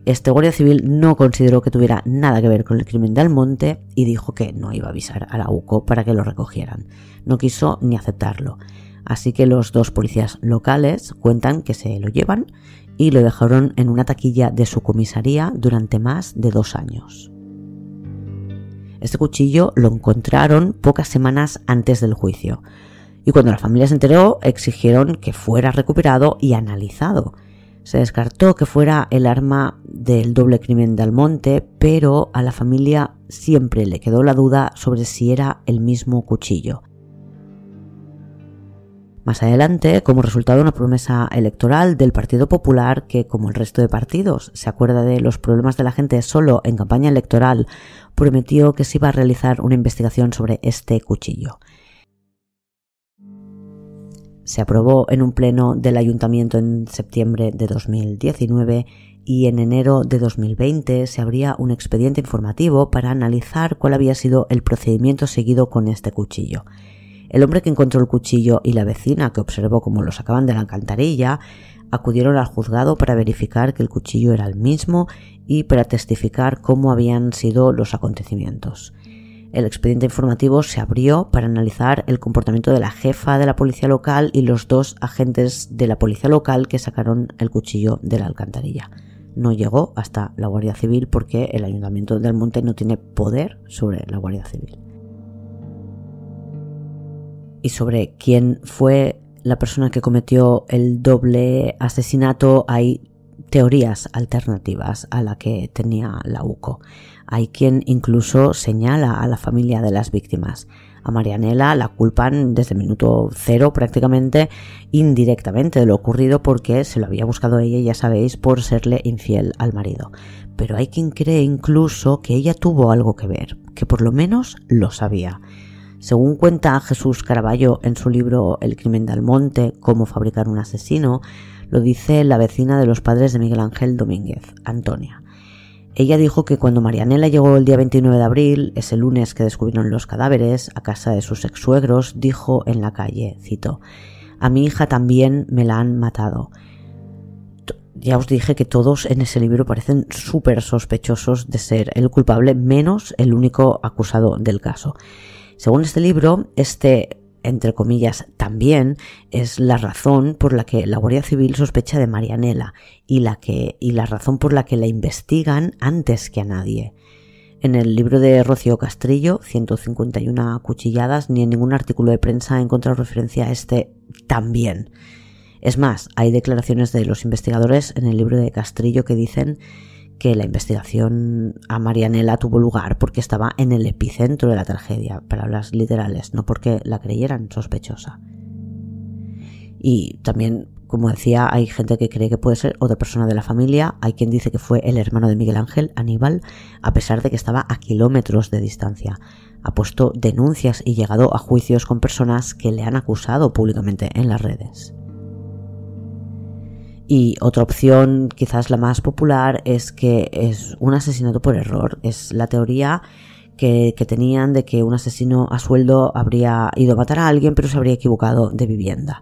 Este Guardia Civil no consideró que tuviera nada que ver con el crimen de Almonte y dijo que no iba a avisar a la UCO para que lo recogieran. No quiso ni aceptarlo. Así que los dos policías locales cuentan que se lo llevan y lo dejaron en una taquilla de su comisaría durante más de dos años. Este cuchillo lo encontraron pocas semanas antes del juicio y cuando la familia se enteró exigieron que fuera recuperado y analizado. Se descartó que fuera el arma del doble crimen de Almonte, pero a la familia siempre le quedó la duda sobre si era el mismo cuchillo. Más adelante, como resultado de una promesa electoral del Partido Popular que, como el resto de partidos, se acuerda de los problemas de la gente solo en campaña electoral, prometió que se iba a realizar una investigación sobre este cuchillo. Se aprobó en un pleno del ayuntamiento en septiembre de 2019 y en enero de 2020 se abría un expediente informativo para analizar cuál había sido el procedimiento seguido con este cuchillo. El hombre que encontró el cuchillo y la vecina que observó cómo lo sacaban de la alcantarilla acudieron al juzgado para verificar que el cuchillo era el mismo y para testificar cómo habían sido los acontecimientos. El expediente informativo se abrió para analizar el comportamiento de la jefa de la policía local y los dos agentes de la policía local que sacaron el cuchillo de la alcantarilla. No llegó hasta la Guardia Civil porque el Ayuntamiento del Monte no tiene poder sobre la Guardia Civil y sobre quién fue la persona que cometió el doble asesinato hay teorías alternativas a la que tenía la UCO. Hay quien incluso señala a la familia de las víctimas. A Marianela la culpan desde minuto cero prácticamente indirectamente de lo ocurrido porque se lo había buscado ella, ya sabéis, por serle infiel al marido. Pero hay quien cree incluso que ella tuvo algo que ver, que por lo menos lo sabía. Según cuenta Jesús Caraballo en su libro El crimen del monte, cómo fabricar un asesino, lo dice la vecina de los padres de Miguel Ángel Domínguez, Antonia. Ella dijo que cuando Marianela llegó el día 29 de abril, ese lunes que descubrieron los cadáveres, a casa de sus ex-suegros, dijo en la calle, cito, A mi hija también me la han matado. Ya os dije que todos en ese libro parecen súper sospechosos de ser el culpable, menos el único acusado del caso. Según este libro, este entre comillas, también es la razón por la que la Guardia Civil sospecha de Marianela y la, que, y la razón por la que la investigan antes que a nadie. En el libro de Rocío Castrillo, 151 cuchilladas, ni en ningún artículo de prensa he referencia a este también. Es más, hay declaraciones de los investigadores en el libro de Castrillo que dicen que la investigación a Marianela tuvo lugar porque estaba en el epicentro de la tragedia, palabras literales, no porque la creyeran sospechosa. Y también, como decía, hay gente que cree que puede ser otra persona de la familia, hay quien dice que fue el hermano de Miguel Ángel, Aníbal, a pesar de que estaba a kilómetros de distancia. Ha puesto denuncias y llegado a juicios con personas que le han acusado públicamente en las redes. Y otra opción, quizás la más popular, es que es un asesinato por error. Es la teoría que, tenían de que un asesino a sueldo habría ido a matar a alguien, pero se habría equivocado de vivienda.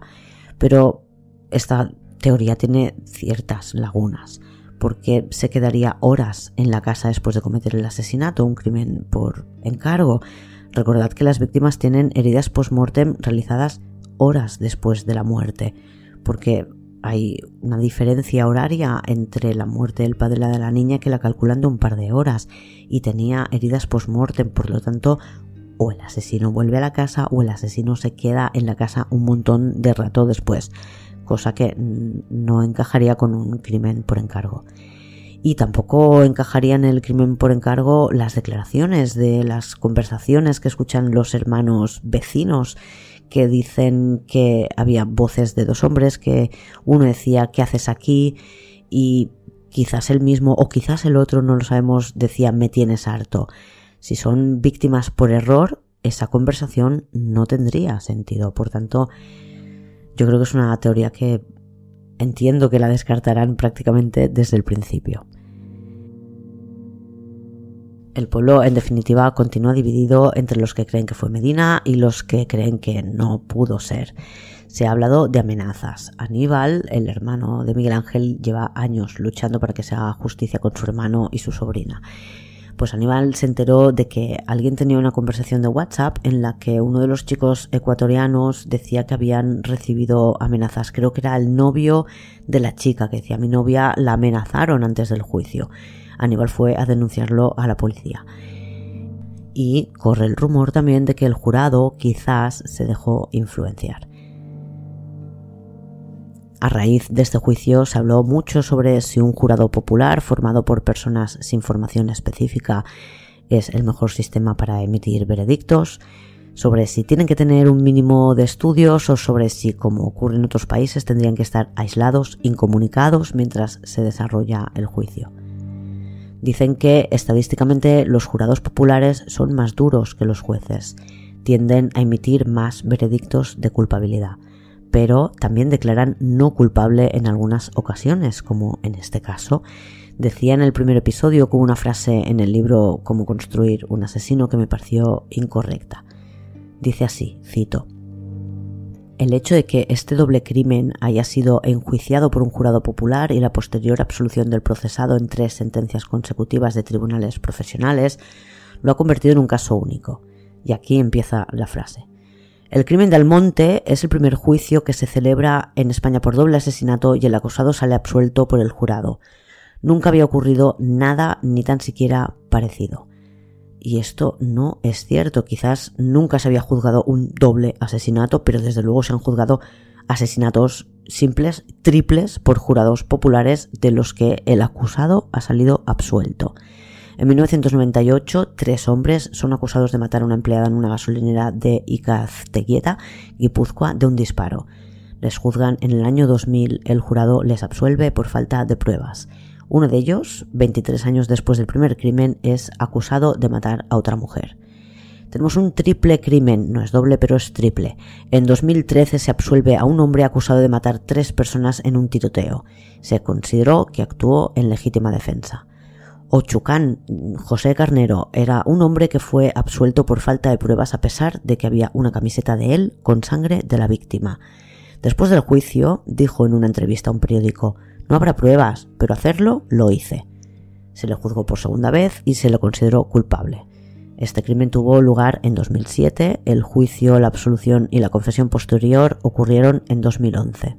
Pero esta teoría tiene ciertas lagunas, porque se quedaría horas en la casa después de cometer el asesinato, un crimen por encargo. Recordad que las víctimas tienen heridas post-mortem realizadas horas después de la muerte, porque hay una diferencia horaria entre la muerte del padre y la de la niña que la calculan de un par de horas y tenía heridas post-mortem, por lo tanto, o el asesino vuelve a la casa o el asesino se queda en la casa un montón de rato después. cosa que no encajaría con un crimen por encargo. Y tampoco encajaría en el crimen por encargo las declaraciones de las conversaciones que escuchan los hermanos vecinos que dicen que había voces de dos hombres, que uno decía ¿qué haces aquí? y quizás el mismo o quizás el otro, no lo sabemos, decía me tienes harto. Si son víctimas por error, esa conversación no tendría sentido. Por tanto, yo creo que es una teoría que entiendo que la descartarán prácticamente desde el principio. El pueblo, en definitiva, continúa dividido entre los que creen que fue Medina y los que creen que no pudo ser. Se ha hablado de amenazas. Aníbal, el hermano de Miguel Ángel, lleva años luchando para que se haga justicia con su hermano y su sobrina. Pues Aníbal se enteró de que alguien tenía una conversación de WhatsApp en la que uno de los chicos ecuatorianos decía que habían recibido amenazas. Creo que era el novio de la chica que decía mi novia la amenazaron antes del juicio. Aníbal fue a denunciarlo a la policía. Y corre el rumor también de que el jurado quizás se dejó influenciar. A raíz de este juicio se habló mucho sobre si un jurado popular formado por personas sin formación específica es el mejor sistema para emitir veredictos, sobre si tienen que tener un mínimo de estudios o sobre si, como ocurre en otros países, tendrían que estar aislados, incomunicados mientras se desarrolla el juicio. Dicen que estadísticamente los jurados populares son más duros que los jueces, tienden a emitir más veredictos de culpabilidad, pero también declaran no culpable en algunas ocasiones, como en este caso. Decía en el primer episodio con una frase en el libro Cómo construir un asesino que me pareció incorrecta. Dice así, cito, el hecho de que este doble crimen haya sido enjuiciado por un jurado popular y la posterior absolución del procesado en tres sentencias consecutivas de tribunales profesionales lo ha convertido en un caso único. Y aquí empieza la frase. El crimen de Almonte es el primer juicio que se celebra en España por doble asesinato y el acusado sale absuelto por el jurado. Nunca había ocurrido nada ni tan siquiera parecido. Y esto no es cierto. Quizás nunca se había juzgado un doble asesinato, pero desde luego se han juzgado asesinatos simples, triples, por jurados populares de los que el acusado ha salido absuelto. En 1998, tres hombres son acusados de matar a una empleada en una gasolinera de Icazteguieta, Guipúzcoa, de un disparo. Les juzgan en el año 2000, el jurado les absuelve por falta de pruebas. Uno de ellos, 23 años después del primer crimen, es acusado de matar a otra mujer. Tenemos un triple crimen, no es doble pero es triple. En 2013 se absuelve a un hombre acusado de matar tres personas en un tiroteo. Se consideró que actuó en legítima defensa. Ochucán José Carnero era un hombre que fue absuelto por falta de pruebas a pesar de que había una camiseta de él con sangre de la víctima. Después del juicio, dijo en una entrevista a un periódico, no habrá pruebas, pero hacerlo lo hice. Se le juzgó por segunda vez y se le consideró culpable. Este crimen tuvo lugar en 2007, el juicio, la absolución y la confesión posterior ocurrieron en 2011.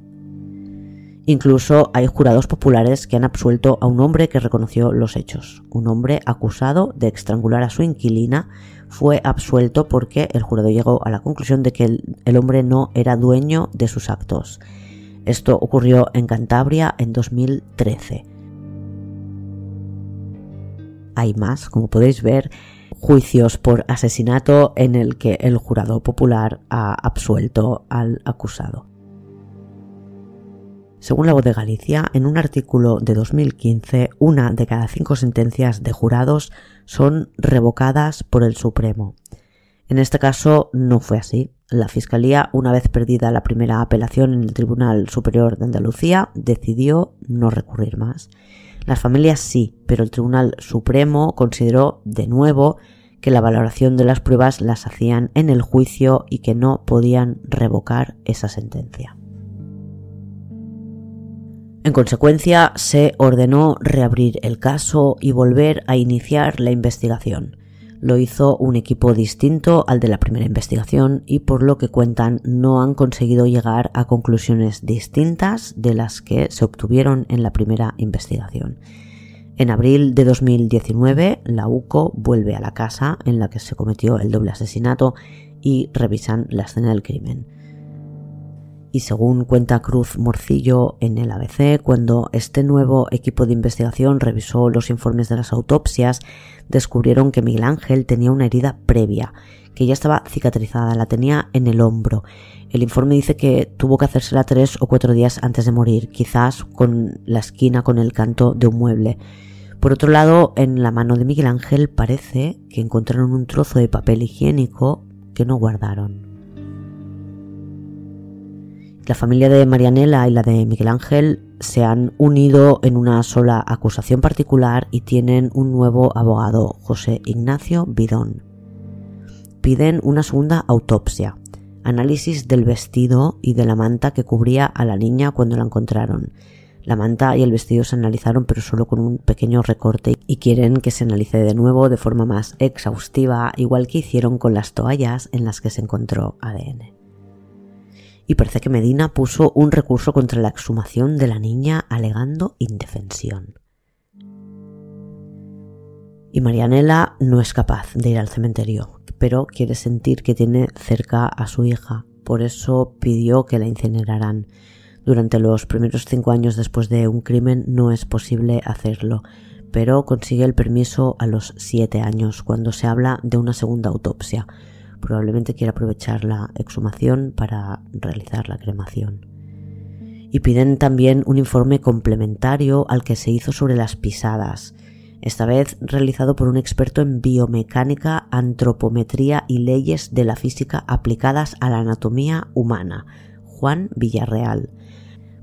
Incluso hay jurados populares que han absuelto a un hombre que reconoció los hechos. Un hombre acusado de estrangular a su inquilina fue absuelto porque el jurado llegó a la conclusión de que el, el hombre no era dueño de sus actos. Esto ocurrió en Cantabria en 2013. Hay más, como podéis ver, juicios por asesinato en el que el jurado popular ha absuelto al acusado. Según la voz de Galicia, en un artículo de 2015, una de cada cinco sentencias de jurados son revocadas por el Supremo. En este caso no fue así. La Fiscalía, una vez perdida la primera apelación en el Tribunal Superior de Andalucía, decidió no recurrir más. Las familias sí, pero el Tribunal Supremo consideró de nuevo que la valoración de las pruebas las hacían en el juicio y que no podían revocar esa sentencia. En consecuencia, se ordenó reabrir el caso y volver a iniciar la investigación lo hizo un equipo distinto al de la primera investigación y por lo que cuentan no han conseguido llegar a conclusiones distintas de las que se obtuvieron en la primera investigación. En abril de 2019, la UCO vuelve a la casa en la que se cometió el doble asesinato y revisan la escena del crimen. Y según cuenta Cruz Morcillo en el ABC, cuando este nuevo equipo de investigación revisó los informes de las autopsias, descubrieron que Miguel Ángel tenía una herida previa, que ya estaba cicatrizada, la tenía en el hombro. El informe dice que tuvo que hacérsela tres o cuatro días antes de morir, quizás con la esquina con el canto de un mueble. Por otro lado, en la mano de Miguel Ángel parece que encontraron un trozo de papel higiénico que no guardaron. La familia de Marianela y la de Miguel Ángel se han unido en una sola acusación particular y tienen un nuevo abogado, José Ignacio Bidón. Piden una segunda autopsia, análisis del vestido y de la manta que cubría a la niña cuando la encontraron. La manta y el vestido se analizaron pero solo con un pequeño recorte y quieren que se analice de nuevo de forma más exhaustiva, igual que hicieron con las toallas en las que se encontró ADN y parece que Medina puso un recurso contra la exhumación de la niña alegando indefensión. Y Marianela no es capaz de ir al cementerio, pero quiere sentir que tiene cerca a su hija, por eso pidió que la incineraran. Durante los primeros cinco años después de un crimen no es posible hacerlo, pero consigue el permiso a los siete años, cuando se habla de una segunda autopsia, Probablemente quiera aprovechar la exhumación para realizar la cremación. Y piden también un informe complementario al que se hizo sobre las pisadas, esta vez realizado por un experto en biomecánica, antropometría y leyes de la física aplicadas a la anatomía humana, Juan Villarreal.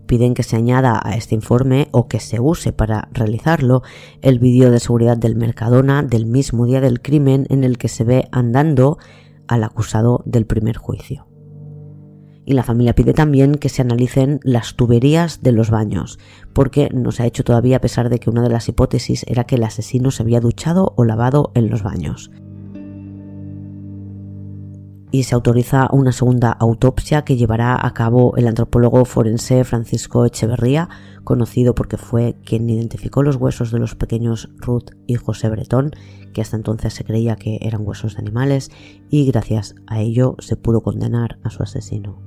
Piden que se añada a este informe o que se use para realizarlo el vídeo de seguridad del Mercadona del mismo día del crimen en el que se ve andando al acusado del primer juicio. Y la familia pide también que se analicen las tuberías de los baños, porque no se ha hecho todavía a pesar de que una de las hipótesis era que el asesino se había duchado o lavado en los baños y se autoriza una segunda autopsia que llevará a cabo el antropólogo forense Francisco Echeverría, conocido porque fue quien identificó los huesos de los pequeños Ruth y José Bretón, que hasta entonces se creía que eran huesos de animales, y gracias a ello se pudo condenar a su asesino.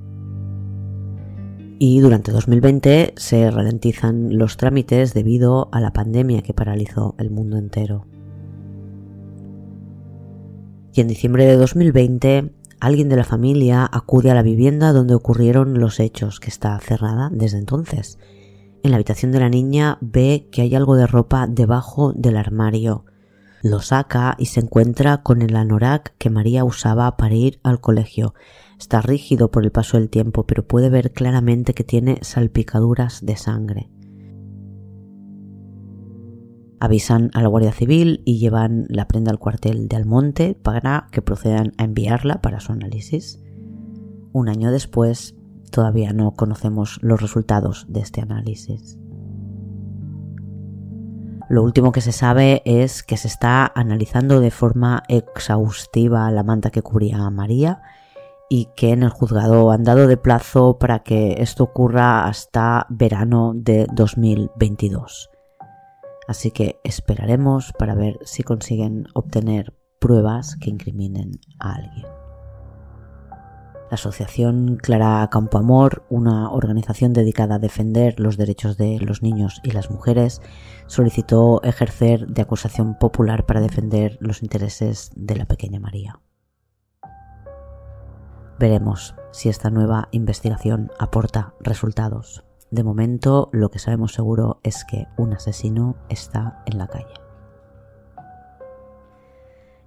Y durante 2020 se ralentizan los trámites debido a la pandemia que paralizó el mundo entero. Y en diciembre de 2020 alguien de la familia acude a la vivienda donde ocurrieron los hechos, que está cerrada desde entonces. En la habitación de la niña ve que hay algo de ropa debajo del armario. Lo saca y se encuentra con el anorak que María usaba para ir al colegio. Está rígido por el paso del tiempo, pero puede ver claramente que tiene salpicaduras de sangre avisan a la Guardia Civil y llevan la prenda al cuartel de Almonte para que procedan a enviarla para su análisis. Un año después, todavía no conocemos los resultados de este análisis. Lo último que se sabe es que se está analizando de forma exhaustiva la manta que cubría a María y que en el juzgado han dado de plazo para que esto ocurra hasta verano de 2022. Así que esperaremos para ver si consiguen obtener pruebas que incriminen a alguien. La Asociación Clara Campo Amor, una organización dedicada a defender los derechos de los niños y las mujeres, solicitó ejercer de acusación popular para defender los intereses de la pequeña María. Veremos si esta nueva investigación aporta resultados. De momento lo que sabemos seguro es que un asesino está en la calle.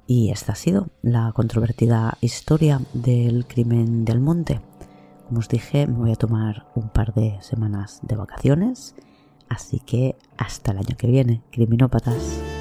Y esta ha sido la controvertida historia del crimen del monte. Como os dije, me voy a tomar un par de semanas de vacaciones, así que hasta el año que viene, criminópatas.